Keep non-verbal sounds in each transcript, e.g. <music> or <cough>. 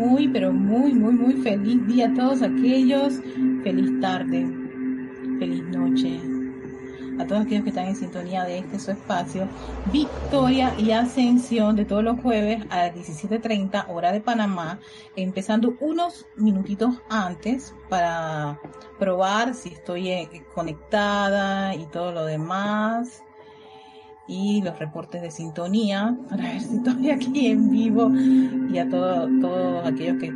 muy, pero muy, muy, muy feliz día a todos aquellos. Feliz tarde, feliz noche. A todos aquellos que están en sintonía de este su espacio, Victoria y Ascensión de todos los jueves a las 17.30 hora de Panamá, empezando unos minutitos antes para probar si estoy eh, conectada y todo lo demás y los reportes de sintonía <laughs> para ver si estoy aquí en vivo y a todos aquellos que,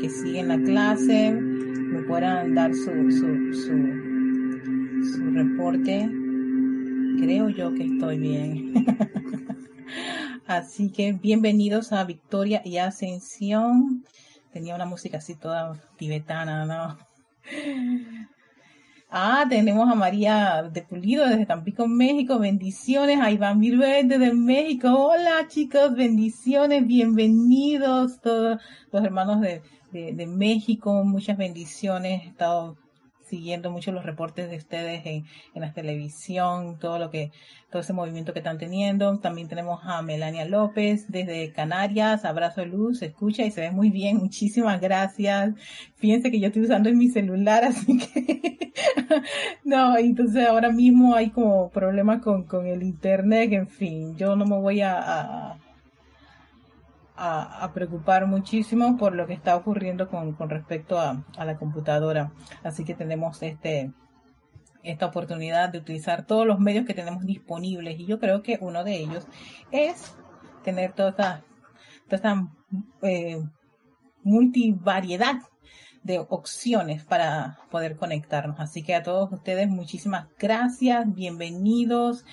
que, siguen la clase me puedan dar su, su, su, su reporte. Creo yo que estoy bien. <laughs> así que bienvenidos a Victoria y Ascensión. Tenía una música así toda tibetana, ¿no? Ah, tenemos a María de Pulido desde Tampico, México. Bendiciones. A Iván Viruet desde México. Hola, chicos. Bendiciones. Bienvenidos todos los hermanos de, de, México. Muchas bendiciones. Estado siguiendo mucho los reportes de ustedes en, en la televisión, todo lo que, todo ese movimiento que están teniendo. También tenemos a Melania López desde Canarias, abrazo de luz, escucha y se ve muy bien, <laughs> muchísimas gracias. Fíjense que yo estoy usando en mi celular, <laughs> así que no, entonces ahora mismo hay como problemas con, con el internet, en fin, yo no me voy a, preocupar muchísimo por lo que está ocurriendo con, con respecto a, a, la computadora. Así que tenemos este esta oportunidad de utilizar todos los medios que tenemos disponibles y yo creo que uno de ellos es tener toda esta, toda esta eh, multivariedad de opciones para poder conectarnos. Así que a todos ustedes muchísimas gracias, bienvenidos.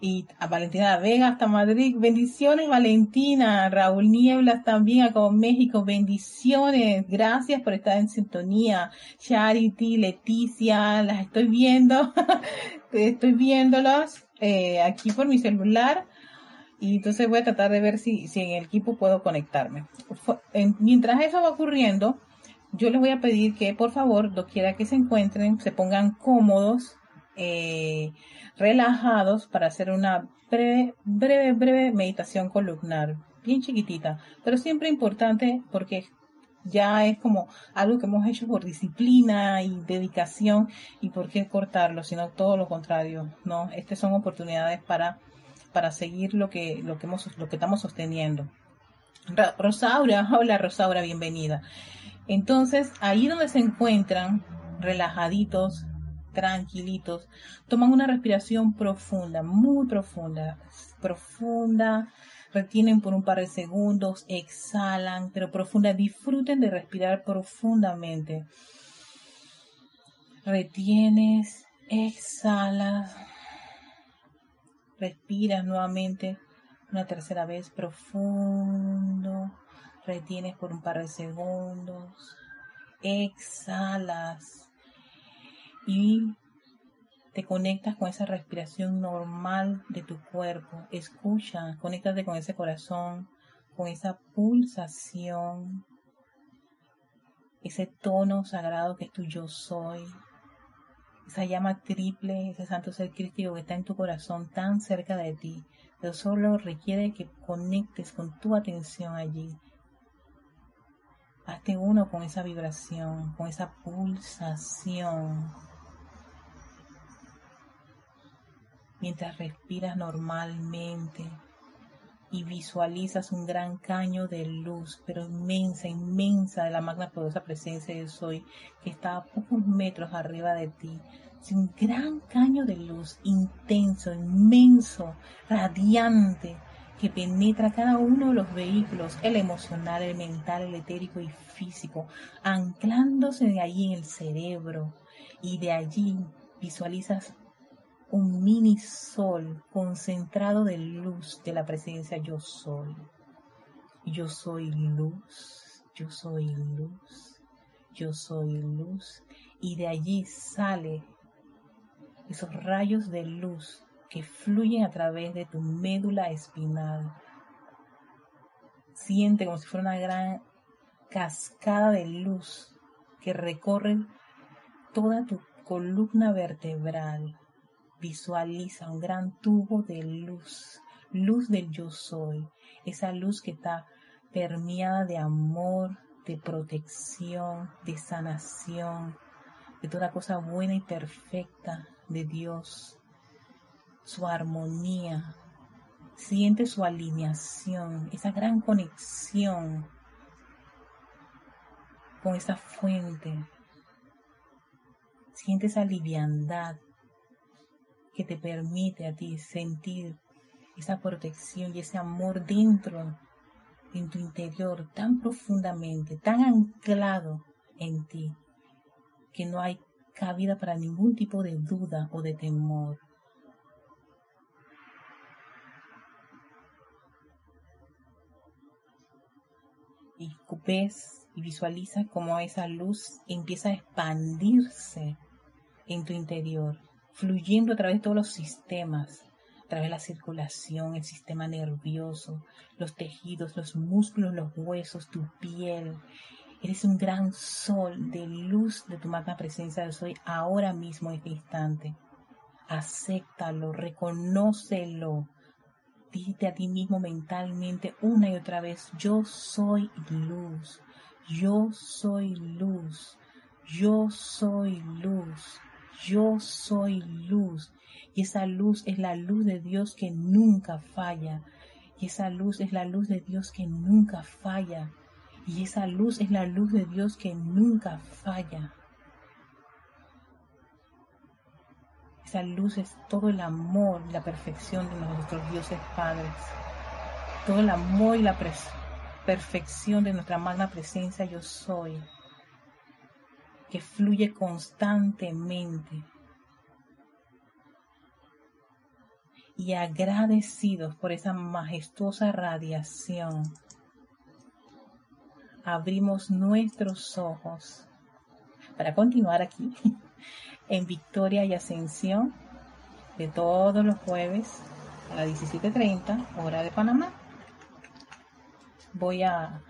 Y a Valentina Vega hasta Madrid, bendiciones Valentina, Raúl Nieblas también a México, bendiciones, gracias por estar en sintonía. Charity, Leticia, las estoy viendo, <laughs> estoy viéndolas eh, aquí por mi celular y entonces voy a tratar de ver si, si en el equipo puedo conectarme. Mientras eso va ocurriendo, yo les voy a pedir que por favor, doquiera que se encuentren, se pongan cómodos, eh, relajados para hacer una breve, breve, breve meditación columnar, bien chiquitita, pero siempre importante porque ya es como algo que hemos hecho por disciplina y dedicación y por qué cortarlo, sino todo lo contrario, ¿no? Estas son oportunidades para, para seguir lo que, lo que hemos, lo que estamos sosteniendo. Rosaura, hola Rosaura, bienvenida. Entonces, ahí donde se encuentran, relajaditos, tranquilitos, toman una respiración profunda, muy profunda, profunda, retienen por un par de segundos, exhalan, pero profunda, disfruten de respirar profundamente. Retienes, exhalas, respiras nuevamente una tercera vez profundo retienes por un par de segundos, exhalas y te conectas con esa respiración normal de tu cuerpo. Escucha, conéctate con ese corazón, con esa pulsación, ese tono sagrado que es tu yo soy, esa llama triple, ese santo ser crístico que está en tu corazón tan cerca de ti, pero solo requiere que conectes con tu atención allí Hazte uno con esa vibración, con esa pulsación. Mientras respiras normalmente y visualizas un gran caño de luz, pero inmensa, inmensa de la magna poderosa presencia de Soy, que está a pocos metros arriba de ti. Un gran caño de luz intenso, inmenso, radiante, penetra cada uno de los vehículos, el emocional, el mental, el etérico y físico, anclándose de allí en el cerebro y de allí visualizas un mini sol concentrado de luz de la presencia yo soy. Yo soy luz, yo soy luz, yo soy luz. Y de allí sale esos rayos de luz que fluyen a través de tu médula espinal. Siente como si fuera una gran cascada de luz que recorre toda tu columna vertebral. Visualiza un gran tubo de luz, luz del yo soy, esa luz que está permeada de amor, de protección, de sanación, de toda cosa buena y perfecta de Dios, su armonía. Siente su alineación, esa gran conexión con esa fuente. Siente esa liviandad que te permite a ti sentir esa protección y ese amor dentro, en tu interior, tan profundamente, tan anclado en ti, que no hay cabida para ningún tipo de duda o de temor. Ves y visualiza cómo esa luz empieza a expandirse en tu interior, fluyendo a través de todos los sistemas, a través de la circulación, el sistema nervioso, los tejidos, los músculos, los huesos, tu piel. Eres un gran sol de luz de tu magna presencia de soy ahora mismo en este instante. Acéptalo, reconócelo. Dite a ti mismo mentalmente una y otra vez, yo soy luz, yo soy luz, yo soy luz, yo soy luz. Y esa luz es la luz de Dios que nunca falla. Y esa luz es la luz de Dios que nunca falla. Y esa luz es la luz de Dios que nunca falla. Esa luz es todo el amor y la perfección de nuestros dioses padres. Todo el amor y la perfección de nuestra magna presencia yo soy. Que fluye constantemente y agradecidos por esa majestuosa radiación, abrimos nuestros ojos para continuar aquí <laughs> en Victoria y Ascensión de todos los jueves a las 17.30 hora de Panamá. Voy a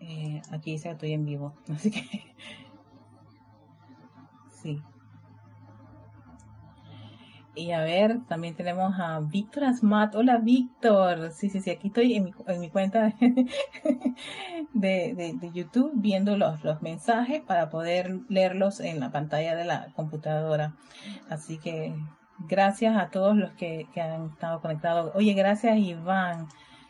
eh, aquí dice que estoy en vivo, <laughs> así que sí. Y a ver, también tenemos a Víctor Asmat. Hola Víctor. Sí, sí, sí, aquí estoy en mi, en mi cuenta <laughs> de, de, YouTube viendo los, los mensajes para poder leerlos en la pantalla de la computadora. Así que gracias a todos los que, que han estado conectados. Oye, gracias Iván.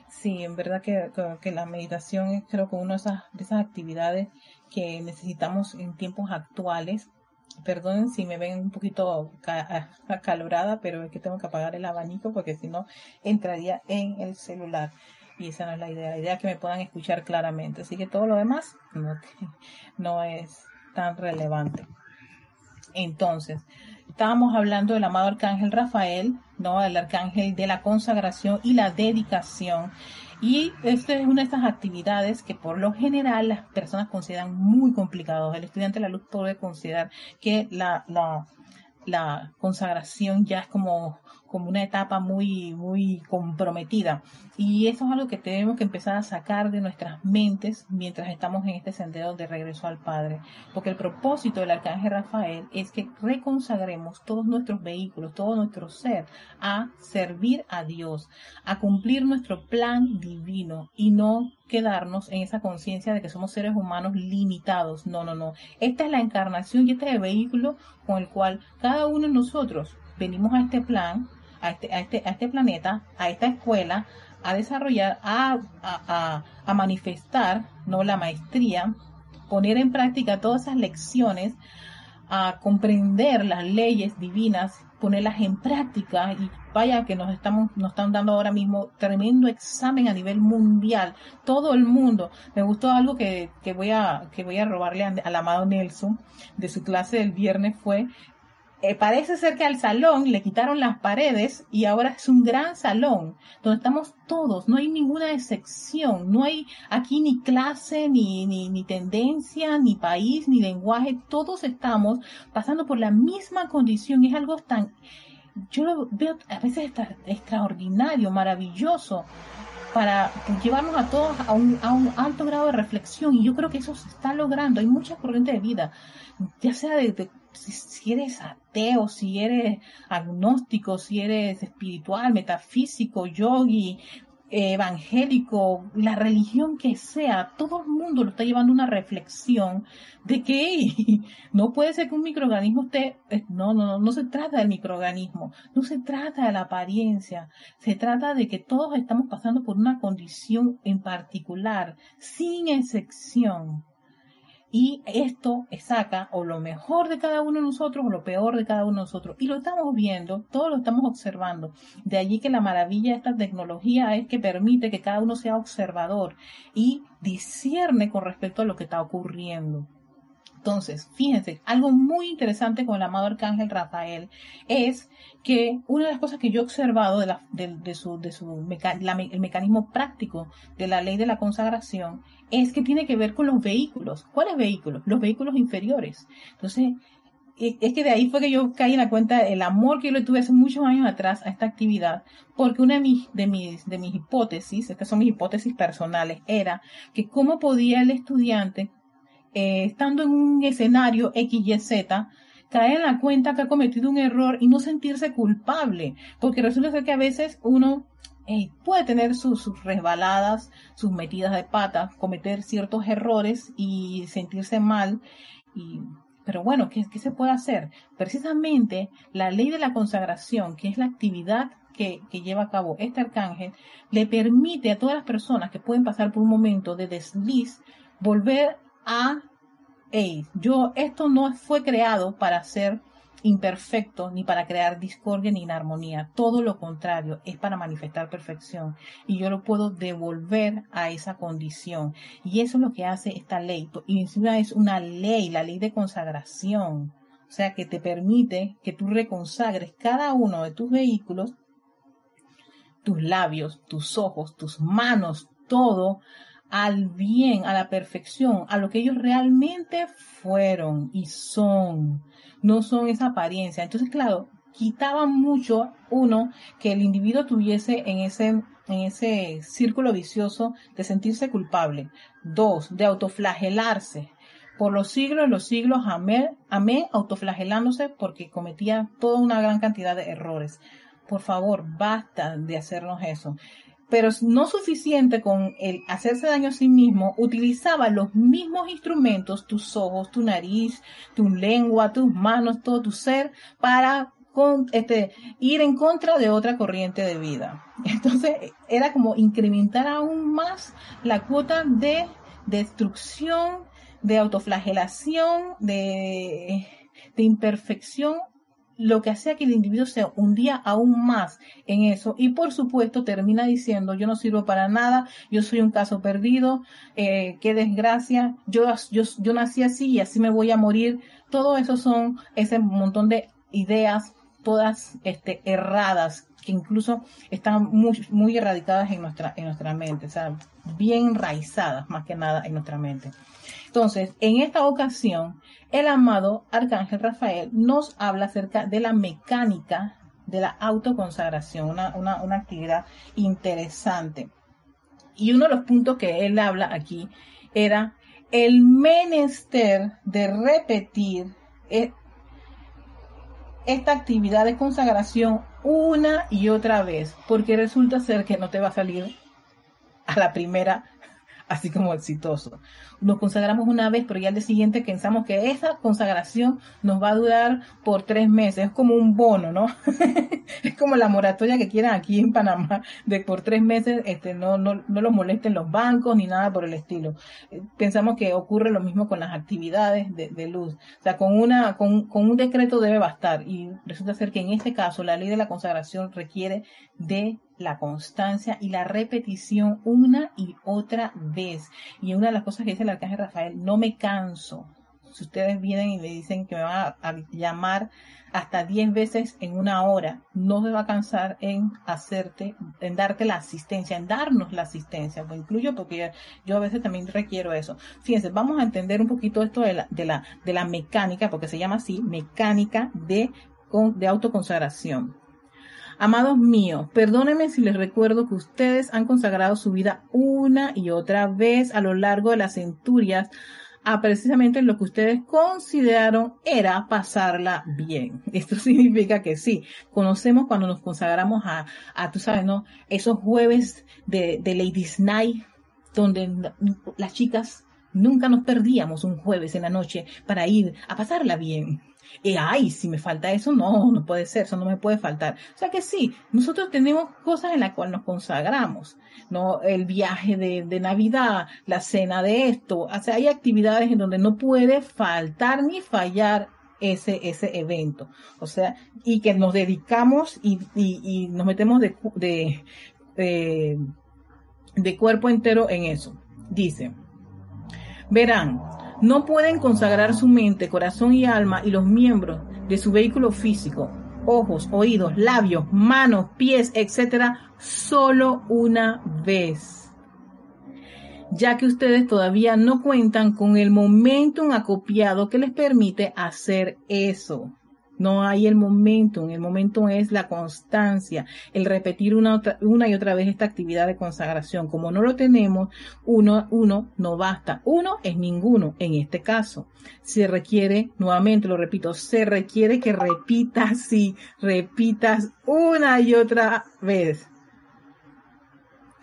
Sí, en verdad que, que, la meditación es creo que una de esas, de esas actividades que necesitamos en tiempos actuales Perdonen si me ven un poquito acalorada, pero es que tengo que apagar el abanico porque si no entraría en el celular. Y esa no es la idea. La idea es que me puedan escuchar claramente. Así que todo lo demás no, no es tan relevante. Entonces, estábamos hablando del amado arcángel Rafael, ¿no? El arcángel de la consagración y la dedicación. Y esta es una de estas actividades que por lo general las personas consideran muy complicados. El estudiante de la luz puede considerar que la, la, la consagración ya es como como una etapa muy, muy comprometida. Y eso es algo que tenemos que empezar a sacar de nuestras mentes mientras estamos en este sendero de regreso al Padre. Porque el propósito del Arcángel Rafael es que reconsagremos todos nuestros vehículos, todo nuestro ser a servir a Dios, a cumplir nuestro plan divino y no quedarnos en esa conciencia de que somos seres humanos limitados. No, no, no. Esta es la encarnación y este es el vehículo con el cual cada uno de nosotros venimos a este plan a este, a este, a este planeta, a esta escuela, a desarrollar, a, a, a, manifestar ¿no? la maestría, poner en práctica todas esas lecciones, a comprender las leyes divinas, ponerlas en práctica y vaya que nos estamos nos están dando ahora mismo tremendo examen a nivel mundial todo el mundo me gustó algo que, que voy a que voy a robarle al amado Nelson de su clase del viernes fue eh, parece ser que al salón le quitaron las paredes y ahora es un gran salón donde estamos todos, no hay ninguna excepción, no hay aquí ni clase, ni, ni, ni tendencia, ni país, ni lenguaje, todos estamos pasando por la misma condición, es algo tan, yo lo veo a veces extraordinario, maravilloso, para llevarnos a todos a un, a un alto grado de reflexión y yo creo que eso se está logrando, hay muchas corrientes de vida, ya sea de si, eres ateo, si eres agnóstico, si eres espiritual, metafísico, yogi, evangélico, la religión que sea, todo el mundo lo está llevando una reflexión de que <laughs> no puede ser que un microorganismo esté, eh, no, no, no, no se trata del microorganismo, no se trata de la apariencia, se trata de que todos estamos pasando por una condición en particular, sin excepción. Y esto saca o lo mejor de cada uno de nosotros o lo peor de cada uno de nosotros. Y lo estamos viendo, todos lo estamos observando. De allí que la maravilla de esta tecnología es que permite que cada uno sea observador y discierne con respecto a lo que está ocurriendo. Entonces, fíjense, algo muy interesante con el amado arcángel Rafael es que una de las cosas que yo he observado de, la, de, su, de su el mecanismo práctico de la ley de la consagración es que tiene que ver con los vehículos. ¿Cuáles vehículos? Los vehículos inferiores. Entonces, e, es que de ahí fue que yo caí en la cuenta el amor que yo le tuve hace muchos años atrás a esta actividad, porque una de mis, de mis, de mis hipótesis, estas son mis hipótesis personales, era que cómo podía el estudiante eh, estando en un escenario X, Y, Z, caer en la cuenta que ha cometido un error y no sentirse culpable, porque resulta ser que a veces uno eh, puede tener sus, resbaladas, sus metidas de pata, cometer ciertos errores y sentirse mal. Y, pero bueno, ¿qué, ¿qué, se puede hacer? Precisamente la ley de la consagración, que es la actividad que, que, lleva a cabo este arcángel, le permite a todas las personas que pueden pasar por un momento de desliz volver a, hey, yo, esto no fue creado para ser imperfecto, ni para crear discordia ni inarmonía. Todo lo contrario, es para manifestar perfección. Y yo lo puedo devolver a esa condición. Y eso es lo que hace esta ley. Y encima es una ley, la ley de consagración. O sea, que te permite que tú reconsagres cada uno de tus vehículos, tus labios, tus ojos, tus manos, todo al bien, a la perfección, a lo que ellos realmente fueron y son. No son esa apariencia. Entonces, claro, quitaba mucho, uno, que el individuo tuviese en ese, en ese círculo vicioso de sentirse culpable. Dos, de autoflagelarse. Por los siglos, los siglos, amén, amén, autoflagelándose porque cometía toda una gran cantidad de errores. Por favor, basta de hacernos eso pero no suficiente con el hacerse daño a sí mismo, utilizaba los mismos instrumentos, tus ojos, tu nariz, tu lengua, tus manos, todo tu ser, para este, ir en contra de otra corriente de vida. <laughs> Entonces era como incrementar aún más la cuota de destrucción, de autoflagelación, de imperfección lo que hacía que el individuo se hundía aún más en eso y por supuesto termina diciendo yo no sirvo para nada, yo soy un caso perdido, eh, qué desgracia, yo, yo, yo nací así y así me voy a morir. Todo eso son ese montón de ideas todas este, erradas que incluso están muy, erradicadas en nuestra, en nuestra mente, o sea, bien enraizadas más que nada en nuestra mente. Entonces, en esta ocasión, el amado Arcángel Rafael nos habla acerca de la mecánica de la autoconsagración, una, una, actividad interesante. Y uno de los puntos que él habla aquí era el menester de repetir e, esta actividad de consagración una y otra vez, porque resulta ser que no te va a salir a la primera así como exitoso. Nos consagramos una vez, pero ya al día siguiente pensamos que esa consagración nos va a durar por tres meses. Es como un bono, ¿no? <laughs> es como la moratoria que quieran aquí en Panamá, de por tres meses este, no, no, no los molesten los bancos ni nada por el estilo. Eh, pensamos que ocurre lo mismo con las actividades de, de luz. O sea, con, una, con, con un decreto debe bastar. Y resulta ser que en este caso la ley de la consagración requiere de la constancia y la repetición una y otra vez. Y una de las cosas que dice el arcángel Rafael, no me canso. Si ustedes vienen y me dicen que me van a, llamar hasta 10 veces en una hora, no se va a cansar en hacerte, en darte la asistencia, en darnos la asistencia. Lo incluyo porque yo a veces también requiero eso. Fíjense, vamos a entender un poquito esto de la, de la, de la mecánica, porque se llama así, mecánica de, de autoconsagración. Amados míos, perdónenme si les recuerdo que ustedes han consagrado su vida una y otra vez a lo largo de las centurias a precisamente lo que ustedes consideraron era pasarla bien. Esto <laughs> significa que sí, conocemos cuando nos consagramos a, a tú sabes, ¿no? Esos jueves de, de Ladies Night, donde las chicas nunca nos perdíamos un jueves en la noche para ir a pasarla bien. Y ay, si me falta eso, no, no puede ser, eso no me puede faltar. O sea que sí, nosotros tenemos cosas en las cuales nos consagramos, ¿no? El viaje de, Navidad, la cena de esto, o sea, hay actividades en donde no puede faltar ni fallar ese, ese evento. O sea, y que nos dedicamos y, y, nos metemos de, de, de, de cuerpo entero en eso. Dice, verán, no pueden consagrar su mente, corazón y alma y los miembros de su vehículo físico, ojos, oídos, labios, manos, pies, etcétera, solo una vez. Ya que ustedes todavía no cuentan con el momentum acopiado que les permite hacer eso. No hay el momento, el momento es la constancia, el repetir una, y otra vez esta actividad de consagración. Como no lo tenemos, uno, uno no basta. Uno es ninguno en este caso. Se requiere, nuevamente lo repito, se requiere que repitas, sí, repitas una y otra vez.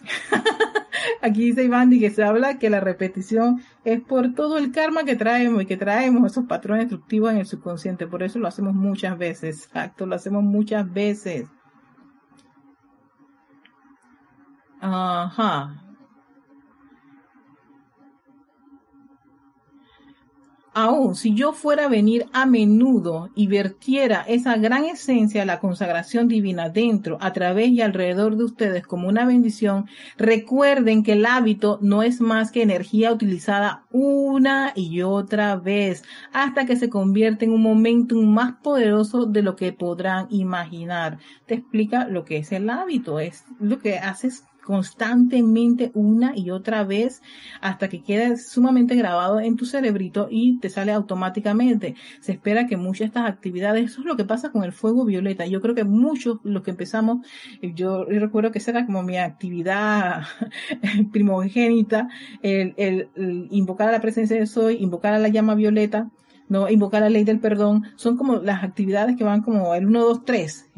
<laughs> <laughs> Aquí dice Iván que se habla que la repetición es por todo el karma que traemos y que traemos esos patrones destructivos en el subconsciente. Por eso lo hacemos muchas veces. Exacto, lo hacemos muchas veces. Ajá. Aún si yo fuera a venir a menudo y vertiera esa gran esencia de la consagración divina dentro, a través y alrededor de ustedes como una bendición, recuerden que el hábito no es más que energía utilizada una y otra vez hasta que se convierte en un momentum más poderoso de lo que podrán imaginar. Te explica lo que es el hábito, es lo que haces constantemente una y otra vez hasta que quede sumamente grabado en tu cerebrito y te sale automáticamente. Se espera que muchas de estas actividades, eso es lo que pasa con el fuego violeta. Yo creo que muchos los que empezamos, yo recuerdo que esa era como mi actividad <laughs> primogénita, el, el, invocar a la presencia de soy, invocar a la llama violeta, no invocar la ley del perdón, son como las actividades que van como el 1, 2, 3,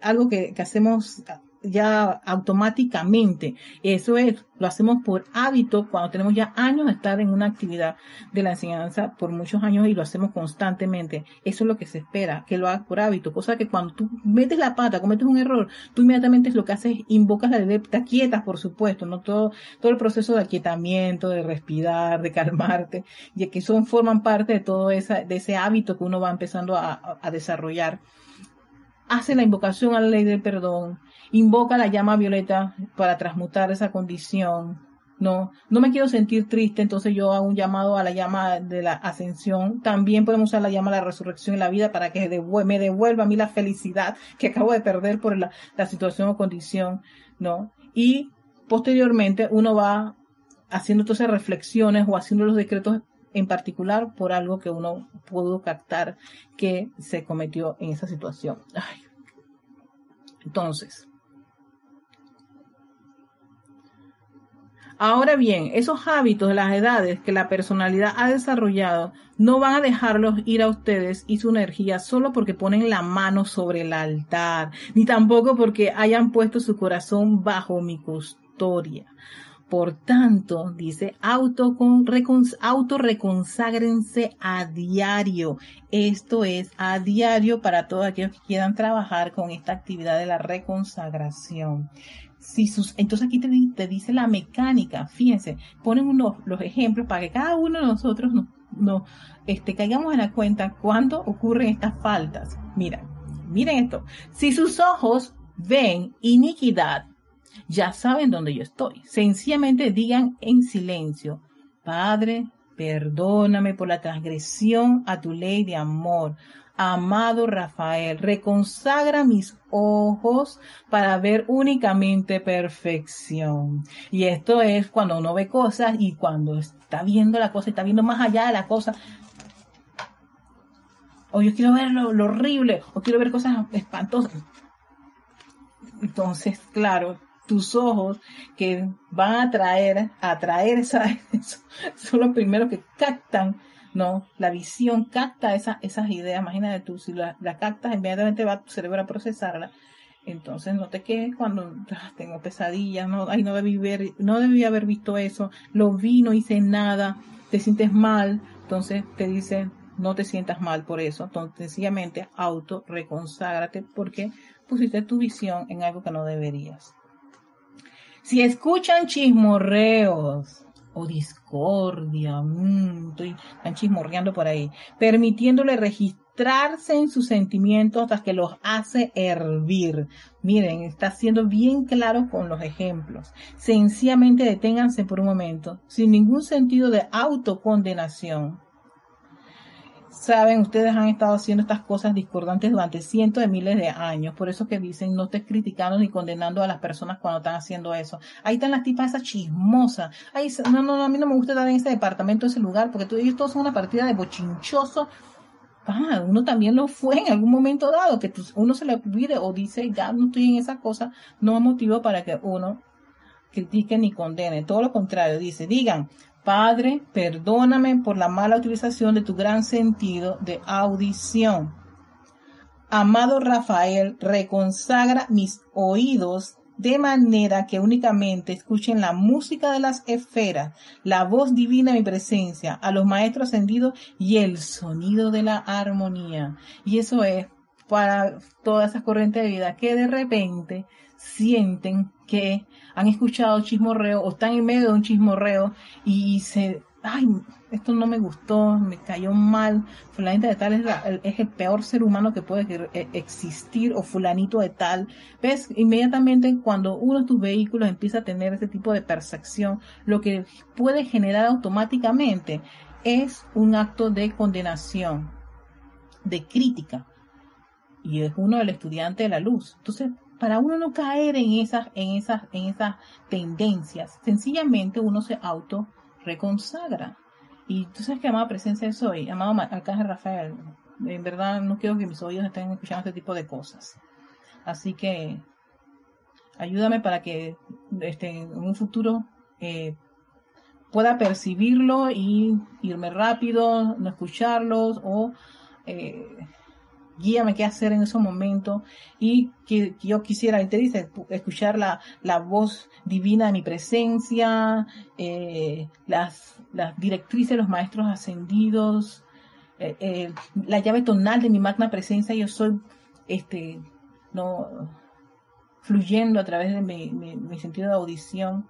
algo que, que hacemos ya automáticamente. Eso es, lo hacemos por hábito cuando tenemos ya años de estar en una actividad de la enseñanza por muchos años y lo hacemos constantemente. Eso es lo que se espera, que lo hagas por hábito. Cosa que cuando tú metes la pata, cometes un error, tú inmediatamente es lo que haces, invocas la ley, te aquietas, por supuesto, no todo, todo el proceso de aquietamiento, de respirar, de calmarte, y que son, forman parte de todo esa, de ese hábito que uno va empezando a, a desarrollar. Hace la invocación a la ley del perdón, invoca la llama violeta para transmutar esa condición. No, no me quiero sentir triste, entonces yo hago un llamado a la llama de la ascensión. También podemos usar la llama de la resurrección en la vida para que me devuelva a mí la felicidad que acabo de perder por la, la situación o condición, ¿no? Y posteriormente uno va haciendo todas esas reflexiones o haciendo los decretos en particular por algo que uno pudo captar que se cometió en esa situación. Entonces, Ahora bien, esos hábitos de las edades que la personalidad ha desarrollado no van a dejarlos ir a ustedes y su energía solo porque ponen la mano sobre el altar, ni tampoco porque hayan puesto su corazón bajo mi custodia. Por tanto, dice, auto, auto reconságrense a diario. Esto es a diario para todos aquellos que quieran trabajar con esta actividad de la reconsagración si sus, entonces aquí te, dice la mecánica, fíjense, ponen unos, los ejemplos para que cada uno de nosotros nos, no, este, caigamos en la cuenta cuándo ocurren estas faltas. Mira, miren esto, si sus ojos ven iniquidad, ya saben dónde yo estoy. Sencillamente digan en silencio, Padre, perdóname por la transgresión a tu ley de amor. Amado Rafael, reconsagra mis ojos para ver únicamente perfección. Y esto es cuando uno ve cosas y cuando está viendo la cosa, está viendo más allá de la cosa. O yo quiero ver lo, horrible, o quiero ver cosas espantosas. Entonces, claro, tus ojos que van a atraer, a atraer esa, <laughs> son los primeros que captan, ¿no? La visión capta esa, esas ideas, imagínate tú, si la, la captas, inmediatamente va tu cerebro a procesarla. Entonces no te quedes cuando ah, tengo pesadillas, no, ay, no debí ver, no debí haber visto eso, lo vi, no hice nada, te sientes mal, entonces te dicen, no te sientas mal por eso, entonces sencillamente auto reconságrate porque pusiste tu visión en algo que no deberías. Si escuchan chismorreos o discordia, mmm, estoy, están chismorreando por ahí, permitiéndole registrarse en sus sentimientos hasta que los hace hervir. Miren, está siendo bien claro con los ejemplos. Sencillamente deténganse por un momento, sin ningún sentido de autocondenación saben, ustedes han estado haciendo estas cosas discordantes durante cientos de miles de años. Por eso que dicen, no estés criticando ni condenando a las personas cuando están haciendo eso. Ahí están las tipas esas chismosas. Ahí, no, no, a mí no me gusta estar en ese departamento, ese lugar, porque ellos todos son una partida de bochinchoso. Ah, uno también lo fue en algún momento dado, que uno se le olvide o dice, ya no estoy en esa cosa, no es motivo para que uno critique ni condene. Todo lo contrario, dice, digan, Padre, perdóname por la mala utilización de tu gran sentido de audición. Amado Rafael, reconsagra mis oídos de manera que únicamente escuchen la música de las esferas, la voz divina de mi presencia, a los maestros ascendidos y el sonido de la armonía. Y eso es para todas esas corrientes de vida que de repente sienten que han escuchado chismorreo o están en medio de un chismorreo y se, ay, esto no me gustó, me cayó mal, fulanita de tal es, el peor ser humano que puede e, existir o fulanito de tal. ¿Ves? Inmediatamente cuando uno de tus vehículos empieza a tener ese tipo de percepción, lo que puede generar automáticamente es un acto de condenación, de crítica. Y es uno del estudiante de la luz. Entonces, para uno no caer en esas, en esas, en esas tendencias, sencillamente uno se auto reconsagra. Y tú sabes que amada presencia soy, amado Arcángel Rafael, en verdad no quiero que mis oídos estén escuchando este tipo de cosas. Así que ayúdame para que este, en un futuro eh, pueda percibirlo y irme rápido, no escucharlos o eh, guíame qué hacer en ese momento y que, yo quisiera, te dice, escuchar la, la voz divina de mi presencia, eh, las, las directrices de los maestros ascendidos, eh, eh, la llave tonal de mi magna presencia, yo soy, este, no, fluyendo a través de mi, mi, mi sentido de audición.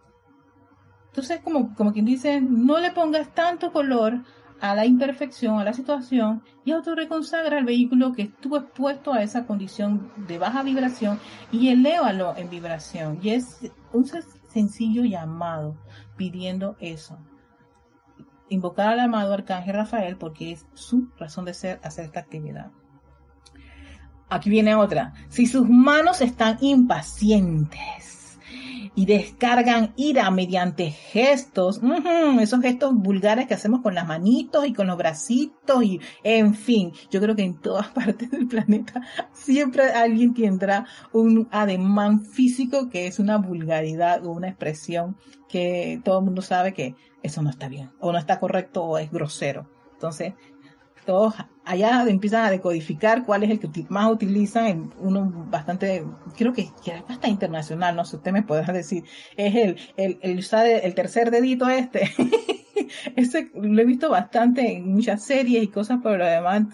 Entonces, como, como quien dice, no le pongas tanto color a la imperfección, a la situación y autorreconsagra el vehículo que estuvo expuesto a esa condición de baja vibración y elévalo en vibración. Y es un sencillo llamado pidiendo eso. Invocar al amado Arcángel Rafael porque es su razón de ser hacer esta actividad. Aquí viene otra. Si sus manos están impacientes, y descargan ira mediante gestos, esos gestos vulgares que hacemos con las manitos y con los bracitos y en fin, yo creo que en todas <laughs> partes del planeta siempre alguien tendrá un ademán físico que es una vulgaridad o una expresión que todo el mundo sabe que eso no está bien o no está correcto o es grosero. Entonces, todos allá empiezan a decodificar cuál es el que más utilizan, uno bastante, creo que, hasta internacional, no sé, usted me podrá decir, es el, el, el el, tercer dedito este. <laughs> Ese lo he visto bastante en muchas series y cosas, pero además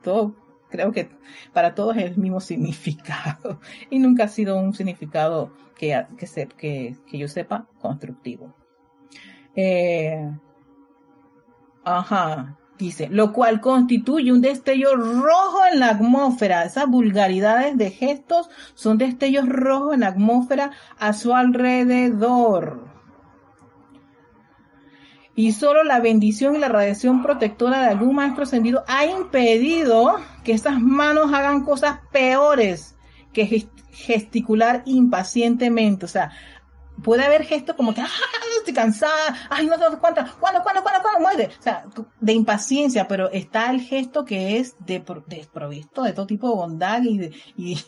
todo, creo que para todos es el mismo <laughs> significado. Y nunca ha sido un significado que, que, se, que yo sepa constructivo. Eh, ajá, dice, lo cual constituye un destello rojo en la atmósfera. Esas vulgaridades de gestos son destellos rojos en la atmósfera a su alrededor. Y solo la bendición y la radiación protectora de algún maestro ascendido ha impedido que esas manos hagan cosas peores que gesticular impacientemente. O sea, puede haber gestos como que, ¡ah, estoy cansada! ¡Ay, no sé cuánto! ¿Cuándo, cuándo, cuándo, cuándo muere? O sea, de impaciencia, pero está el gesto que es de, desprovisto de todo tipo de bondad y de, y,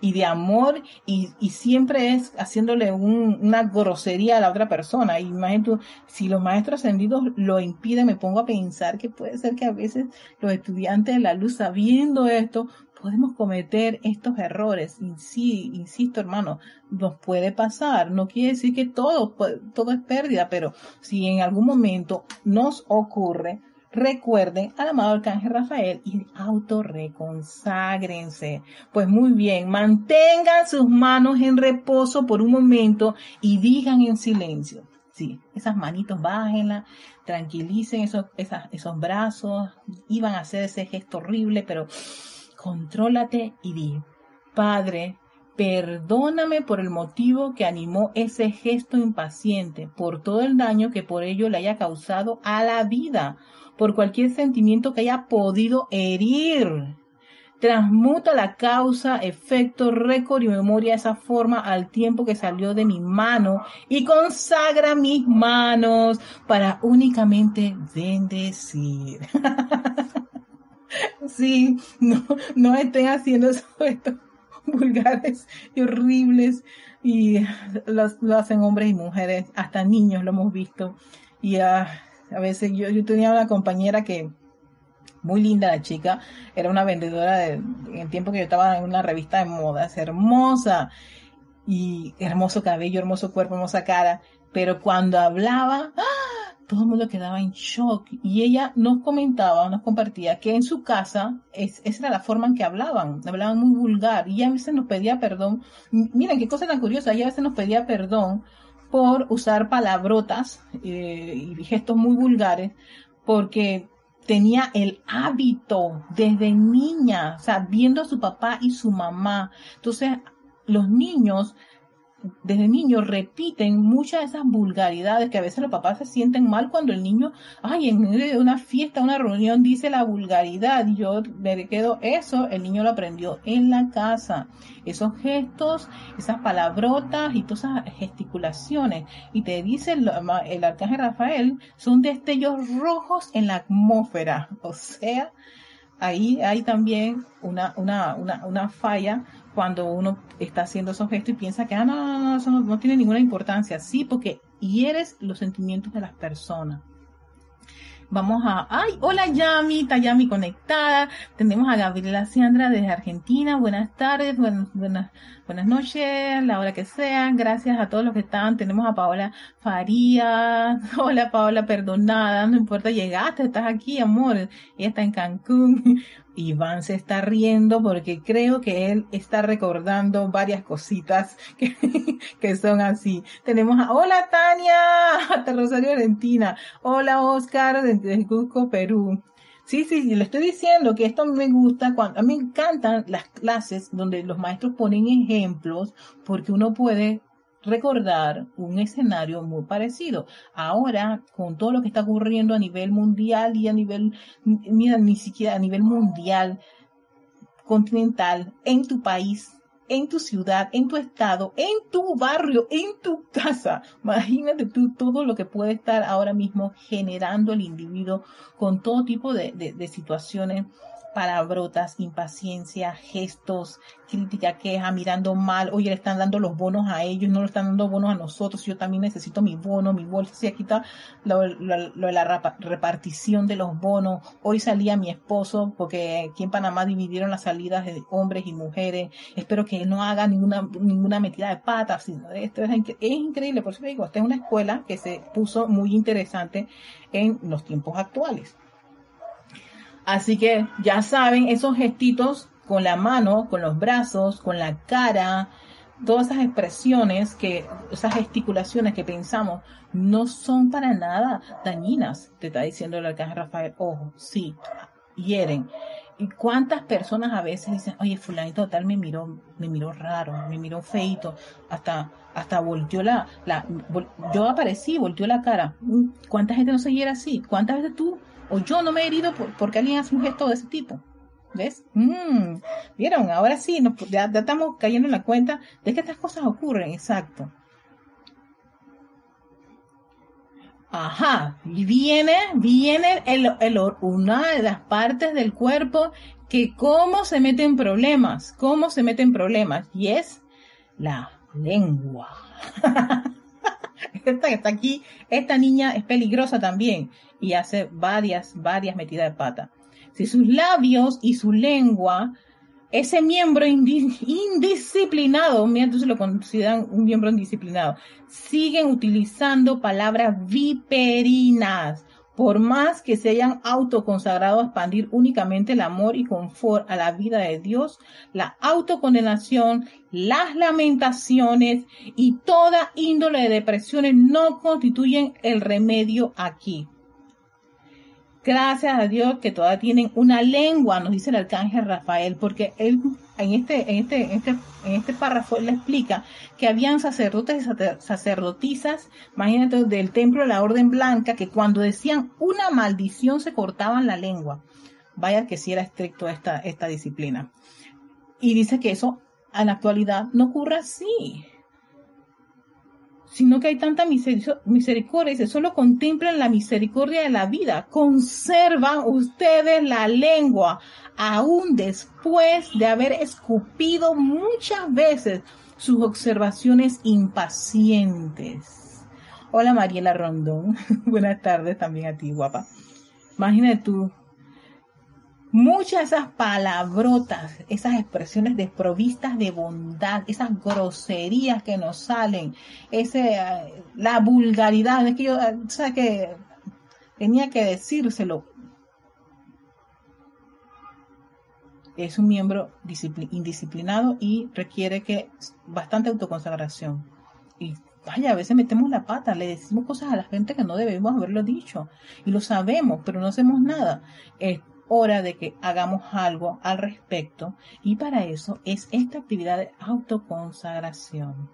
y, de amor y, y, siempre es haciéndole un, una grosería a la otra persona. Y imagínate, si los maestros ascendidos lo impiden, me pongo a pensar que puede ser que a veces los estudiantes de la luz, sabiendo esto, podemos cometer estos errores. Insisto, hermano, nos puede pasar. No quiere decir que todo, todo es pérdida, pero si en algún momento nos ocurre, recuerden al amado arcángel Rafael y autorreconságrense. Pues muy bien, mantengan sus manos en reposo por un momento y digan en silencio. Sí, esas manitos bájenlas, tranquilicen esos, esos brazos, iban a hacer ese gesto horrible, pero contrólate y di, Padre, perdóname por el motivo que animó ese gesto impaciente, por todo el daño que por ello le haya causado a la vida, por cualquier sentimiento que haya podido herir. Transmuta la causa, efecto, récord y memoria de esa forma al tiempo que salió de mi mano y consagra mis manos para únicamente bendecir. <laughs> Sí, no, no estén haciendo estos vulgares y horribles y lo, hacen hombres y mujeres, hasta niños lo hemos visto. Y a veces yo, yo tenía una compañera que, muy linda la chica, era una vendedora de, en el tiempo que yo estaba en una revista de modas, hermosa y hermoso cabello, hermoso cuerpo, hermosa cara, pero cuando hablaba, ¡ah! Todo el mundo quedaba en shock y ella nos comentaba, nos compartía que en su casa es, esa era la forma en que hablaban, hablaban muy vulgar y a veces nos pedía perdón. Miren qué cosa tan curiosa, ella a veces nos pedía perdón por usar palabrotas eh, y gestos muy vulgares porque tenía el hábito desde niña, o sea, viendo a su papá y su mamá. Entonces, los niños desde niños repiten muchas de esas vulgaridades que a veces los papás se sienten mal cuando el niño, ay, en una fiesta, una reunión dice la vulgaridad yo me quedo eso, el niño lo aprendió en la casa. Esos gestos, esas palabrotas y todas esas gesticulaciones. Y te dice el, el arcángel Rafael, son destellos rojos en la atmósfera. O sea, ahí hay también una, una, una, una falla cuando uno está haciendo esos gestos y piensa que, ah, no, no, no, eso no, tiene ninguna importancia. Sí, porque hieres los sentimientos de las personas. Vamos a, ay, hola Yami, está Yami conectada. Tenemos a Gabriela Sandra desde Argentina. Buenas tardes, buenas, buenas, buenas noches, la hora que sea. Gracias a todos los que están. Tenemos a Paola Faría. <laughs> Hola Paola, perdonada, no importa, llegaste, estás aquí, amor. Ella está en Cancún. <laughs> Iván se está riendo porque creo que él está recordando varias cositas <laughs> que, son así. Tenemos a, hola Tania, hasta Rosario Argentina. Hola Oscar desde Cusco, Perú. Sí, sí, le estoy diciendo que esto me gusta, cuando, a mí me encantan las clases donde los maestros ponen ejemplos porque uno puede recordar un escenario muy parecido. Ahora, con todo lo que está ocurriendo a nivel mundial y a nivel, ni, ni siquiera a nivel mundial, continental, en tu país, en tu ciudad, en tu estado, en tu barrio, en tu casa. Imagínate tú todo lo que puede estar ahora mismo generando el individuo con todo tipo de, de, de situaciones palabrotas, impaciencia, gestos, crítica, queja, mirando mal, oye, le están dando los bonos a ellos, no le están dando bonos a nosotros, yo también necesito mi bono, mi bolsa, si aquí está lo, de la repartición de los bonos, hoy salía mi esposo, porque aquí en Panamá dividieron las salidas de hombres y mujeres, espero que no haga ninguna, ninguna metida de patas, sino esto. Es, es increíble, por eso digo, esta es una escuela que se puso muy interesante en los tiempos actuales. Así que ya saben, esos gestitos con la mano, con los brazos, con la cara, todas esas expresiones que, esas gesticulaciones que pensamos, no son para nada dañinas, te está diciendo el arcángel Rafael. Ojo, sí, hieren. ¿Y cuántas personas a veces dicen, oye, fulanito tal me miró, me miró raro, me miró feito, hasta, hasta volteó la, la, yo aparecí, volteó la cara. ¿Cuánta gente no se hiera así? ¿Cuántas veces tú o yo no me he herido porque alguien hace un gesto de ese tipo. ¿Ves? Mm, ¿Vieron? Ahora sí, ya, estamos cayendo en la cuenta de que estas cosas ocurren, exacto. Ajá, y viene, viene el, el, una de las partes del cuerpo que cómo se mete en problemas, cómo se mete en problemas, y es la lengua. <laughs> esta que está aquí, esta niña es peligrosa también y hace varias, varias metidas de pata. Si sus labios y su lengua ese miembro indisciplinado, entonces lo consideran un miembro indisciplinado, siguen utilizando palabras viperinas, por más que se hayan autoconsagrado a expandir únicamente el amor y confort a la vida de Dios, la autocondenación, las lamentaciones y toda índole de depresiones no constituyen el remedio aquí. Gracias a Dios que todavía tienen una lengua, nos dice el arcángel Rafael, porque él en este, en este, en este, en este párrafo él le explica que habían sacerdotes y sacerdotisas, imagínate, del templo de la Orden Blanca, que cuando decían una maldición se cortaban la lengua. Vaya que si era estricto esta, esta disciplina. Y dice que eso en la actualidad no ocurre así sino que hay tanta misericordia. Dice, solo contemplan la misericordia de la vida. Conservan ustedes la lengua, aún después de haber escupido muchas veces sus observaciones impacientes. Hola Mariela Rondón. <laughs> Buenas tardes también a ti, guapa. Imagínate tú, muchas de esas palabrotas, esas expresiones desprovistas de bondad, esas groserías que nos salen, ese, eh, la vulgaridad, es que yo, eh, ¿sabes que Tenía que decírselo. Es un miembro indisciplinado y requiere que bastante autoconsagración. Y vaya, a veces metemos la pata, le decimos cosas a la gente que no debemos haberlo dicho. Y lo sabemos, pero no hacemos nada hora de que hagamos algo al respecto y para eso es esta actividad de autoconsagración.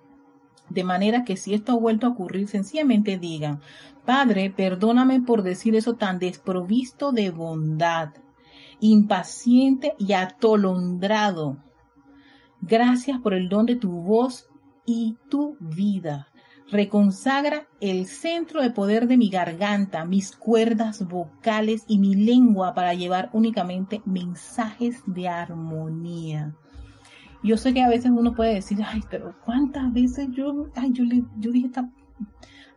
De manera que si esto ha vuelto a ocurrir, sencillamente digan, Padre, perdóname por decir eso tan desprovisto de bondad, impaciente y atolondrado. Gracias por el don de tu voz y tu vida reconsagra el centro de poder de mi garganta, mis cuerdas vocales y mi lengua para llevar únicamente mensajes de armonía. Yo sé que a veces uno puede decir, ay, pero ¿cuántas veces yo, ay, yo, le, yo dije esta,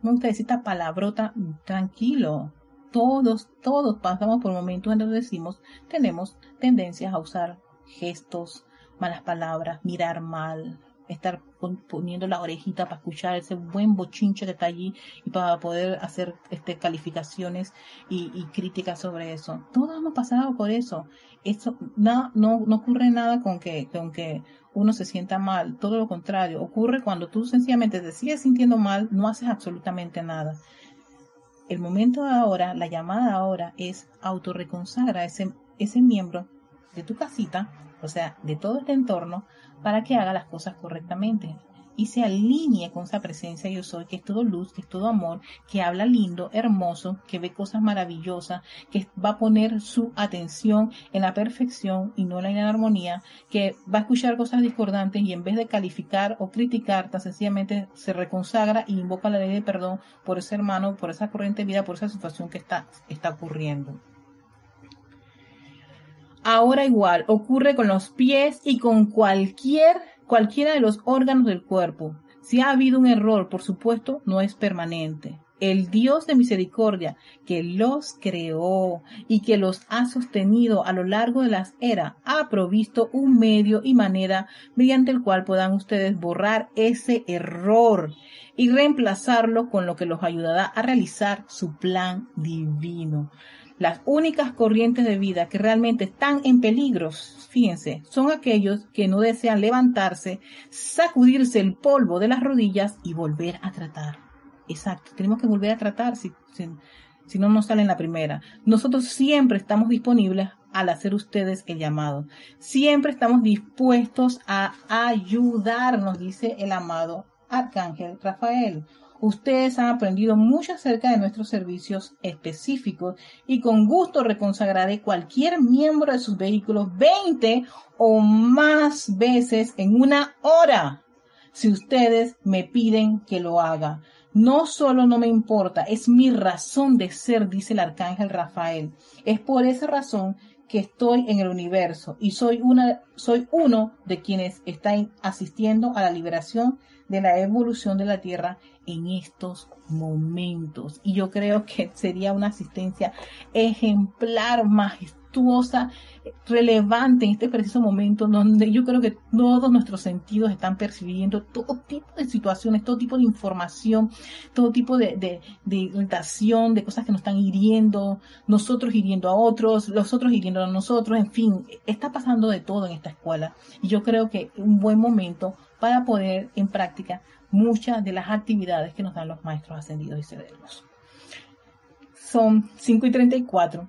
me gusta decir esta palabrota, tranquilo. Todos, todos pasamos por momentos en los que decimos, tenemos tendencias a usar gestos, malas palabras, mirar mal, estar poniendo la orejita para escuchar ese buen bochinche que está allí y para poder hacer este, calificaciones y, críticas sobre eso. Todos hemos pasado por eso. No, ocurre nada con que, uno se sienta mal. Todo lo contrario. Ocurre cuando tú sencillamente te sigues sintiendo mal, no haces absolutamente nada. El momento ahora, la llamada ahora es autorreconsagra ese, ese miembro de tu casita, o sea, de todo este entorno, para que haga las cosas correctamente y se alinee con esa presencia yo soy, que es todo luz, que es todo amor, que habla lindo, hermoso, que ve cosas maravillosas, que va a poner su atención en la perfección y no en la armonía, que va a escuchar cosas discordantes y en vez de calificar o criticar, tan sencillamente se reconsagra y invoca la ley de perdón por ese hermano, por esa corriente de vida, por esa situación que está, está ocurriendo. Ahora igual ocurre con los pies y con cualquier, cualquiera de los órganos del cuerpo. Si ha habido un error, por supuesto, no es permanente. El Dios de misericordia que los creó y que los ha sostenido a lo largo de las eras ha provisto un medio y manera mediante el cual puedan ustedes borrar ese error y reemplazarlo con lo que los ayudará a realizar su plan divino. Las únicas corrientes de vida que realmente están en peligro, fíjense, son aquellos que no desean levantarse, sacudirse el polvo de las rodillas y volver a tratar. Exacto, tenemos que volver a tratar si, si, no nos sale en la primera. Nosotros siempre estamos disponibles al hacer ustedes el llamado. Siempre estamos dispuestos a ayudarnos, dice el amado Arcángel Rafael. Ustedes han aprendido mucho acerca de nuestros servicios específicos y con gusto reconsagraré cualquier miembro de sus vehículos 20 o más veces en una hora si ustedes me piden que lo haga. No solo no me importa, es mi razón de ser, dice el arcángel Rafael. Es por esa razón que estoy en el universo y soy una soy uno de quienes están asistiendo a la liberación de la evolución de la Tierra en estos momentos. Y yo creo que sería una asistencia ejemplar, majestuosa, relevante en este preciso momento, donde yo creo que todos nuestros sentidos están percibiendo todo tipo de situaciones, todo tipo de información, todo tipo de, de, irritación, de cosas que nos están hiriendo, nosotros hiriendo a otros, los otros hiriendo a nosotros, en fin, está pasando de todo en esta escuela. Y yo creo que un buen momento para poner en práctica muchas de las actividades que nos dan los maestros ascendidos y serenos. Son 5 y 34.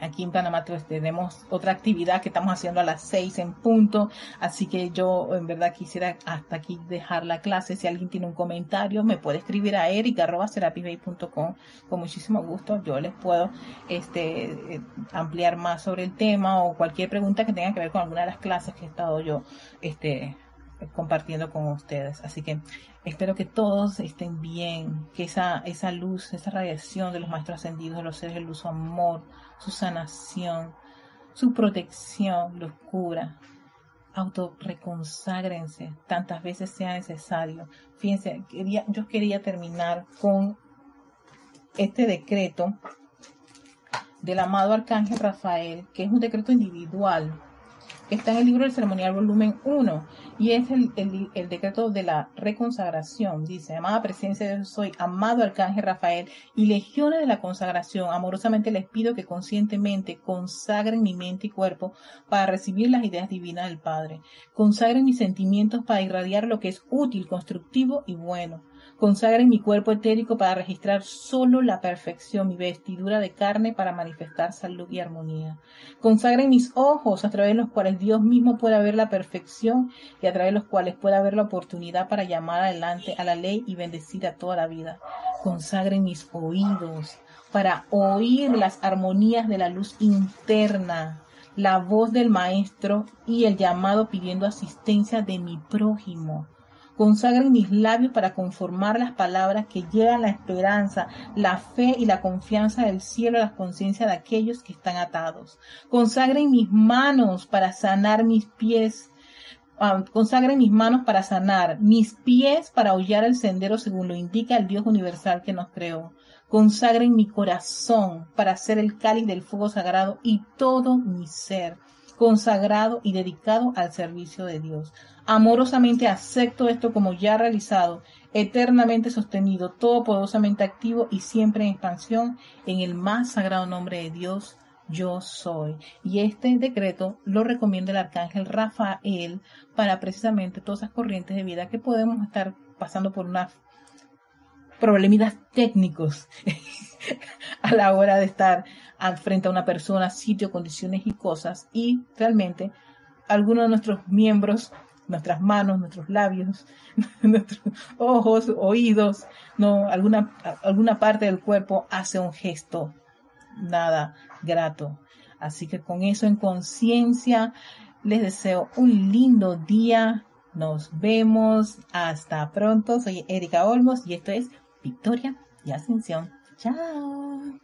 Aquí en Panamá pues, tenemos otra actividad que estamos haciendo a las 6 en punto, así que yo en verdad quisiera hasta aquí dejar la clase. Si alguien tiene un comentario, me puede escribir a erica.com con muchísimo gusto. Yo les puedo este, ampliar más sobre el tema o cualquier pregunta que tenga que ver con alguna de las clases que he estado yo este, compartiendo con ustedes. Así que espero que todos estén bien, que esa, esa luz, esa radiación de los maestros ascendidos, de los seres de luz, su amor, su sanación, su protección los cura. Autorreconságrense tantas veces sea necesario. Fíjense, quería, yo quería terminar con este decreto del amado Arcángel Rafael, que es un decreto individual está en el libro del ceremonial volumen 1 y es el, el, decreto de la reconsagración. Dice, amada presencia de Dios, soy amado arcángel Rafael y legiones de la consagración. Amorosamente les pido que conscientemente consagren mi mente y cuerpo para recibir las ideas divinas del Padre. Consagren mis sentimientos para irradiar lo que es útil, constructivo y bueno Consagren mi cuerpo etérico para registrar solo la perfección, mi vestidura de carne para manifestar salud y armonía. Consagren mis ojos a través de los cuales Dios mismo pueda ver la perfección y a través de los cuales pueda ver la oportunidad para llamar adelante a la ley y bendecir a toda la vida. Consagren mis oídos para oír las armonías de la luz interna, la voz del Maestro y el llamado pidiendo asistencia de mi prójimo Consagren mis labios para conformar las palabras que llevan la esperanza, la fe y la confianza del cielo a las conciencias de aquellos que están atados. Consagren mis manos para sanar mis pies. Ah, consagren mis manos para sanar, mis pies para hollar el sendero según lo indica el Dios universal que nos creó. Consagren mi corazón para ser el cáliz del fuego sagrado y todo mi ser consagrado y dedicado al servicio de Dios. Amorosamente acepto esto como ya realizado, eternamente sostenido, todopoderosamente activo y siempre en expansión en el más sagrado nombre de Dios, yo soy. Y este decreto lo recomienda el arcángel Rafael para precisamente todas esas corrientes de vida que podemos estar pasando por unas problemitas técnicos <laughs> a la hora de estar frente a una persona, sitio, condiciones y cosas. Y realmente algunos de nuestros miembros nuestras manos, nuestros labios, <laughs> nuestros ojos, oídos, no, alguna, alguna parte del cuerpo hace un gesto nada grato. Así que con eso en conciencia, les deseo un lindo día. Nos vemos. Hasta pronto. Soy Erika Olmos y esto es Victoria y Ascensión. Chao.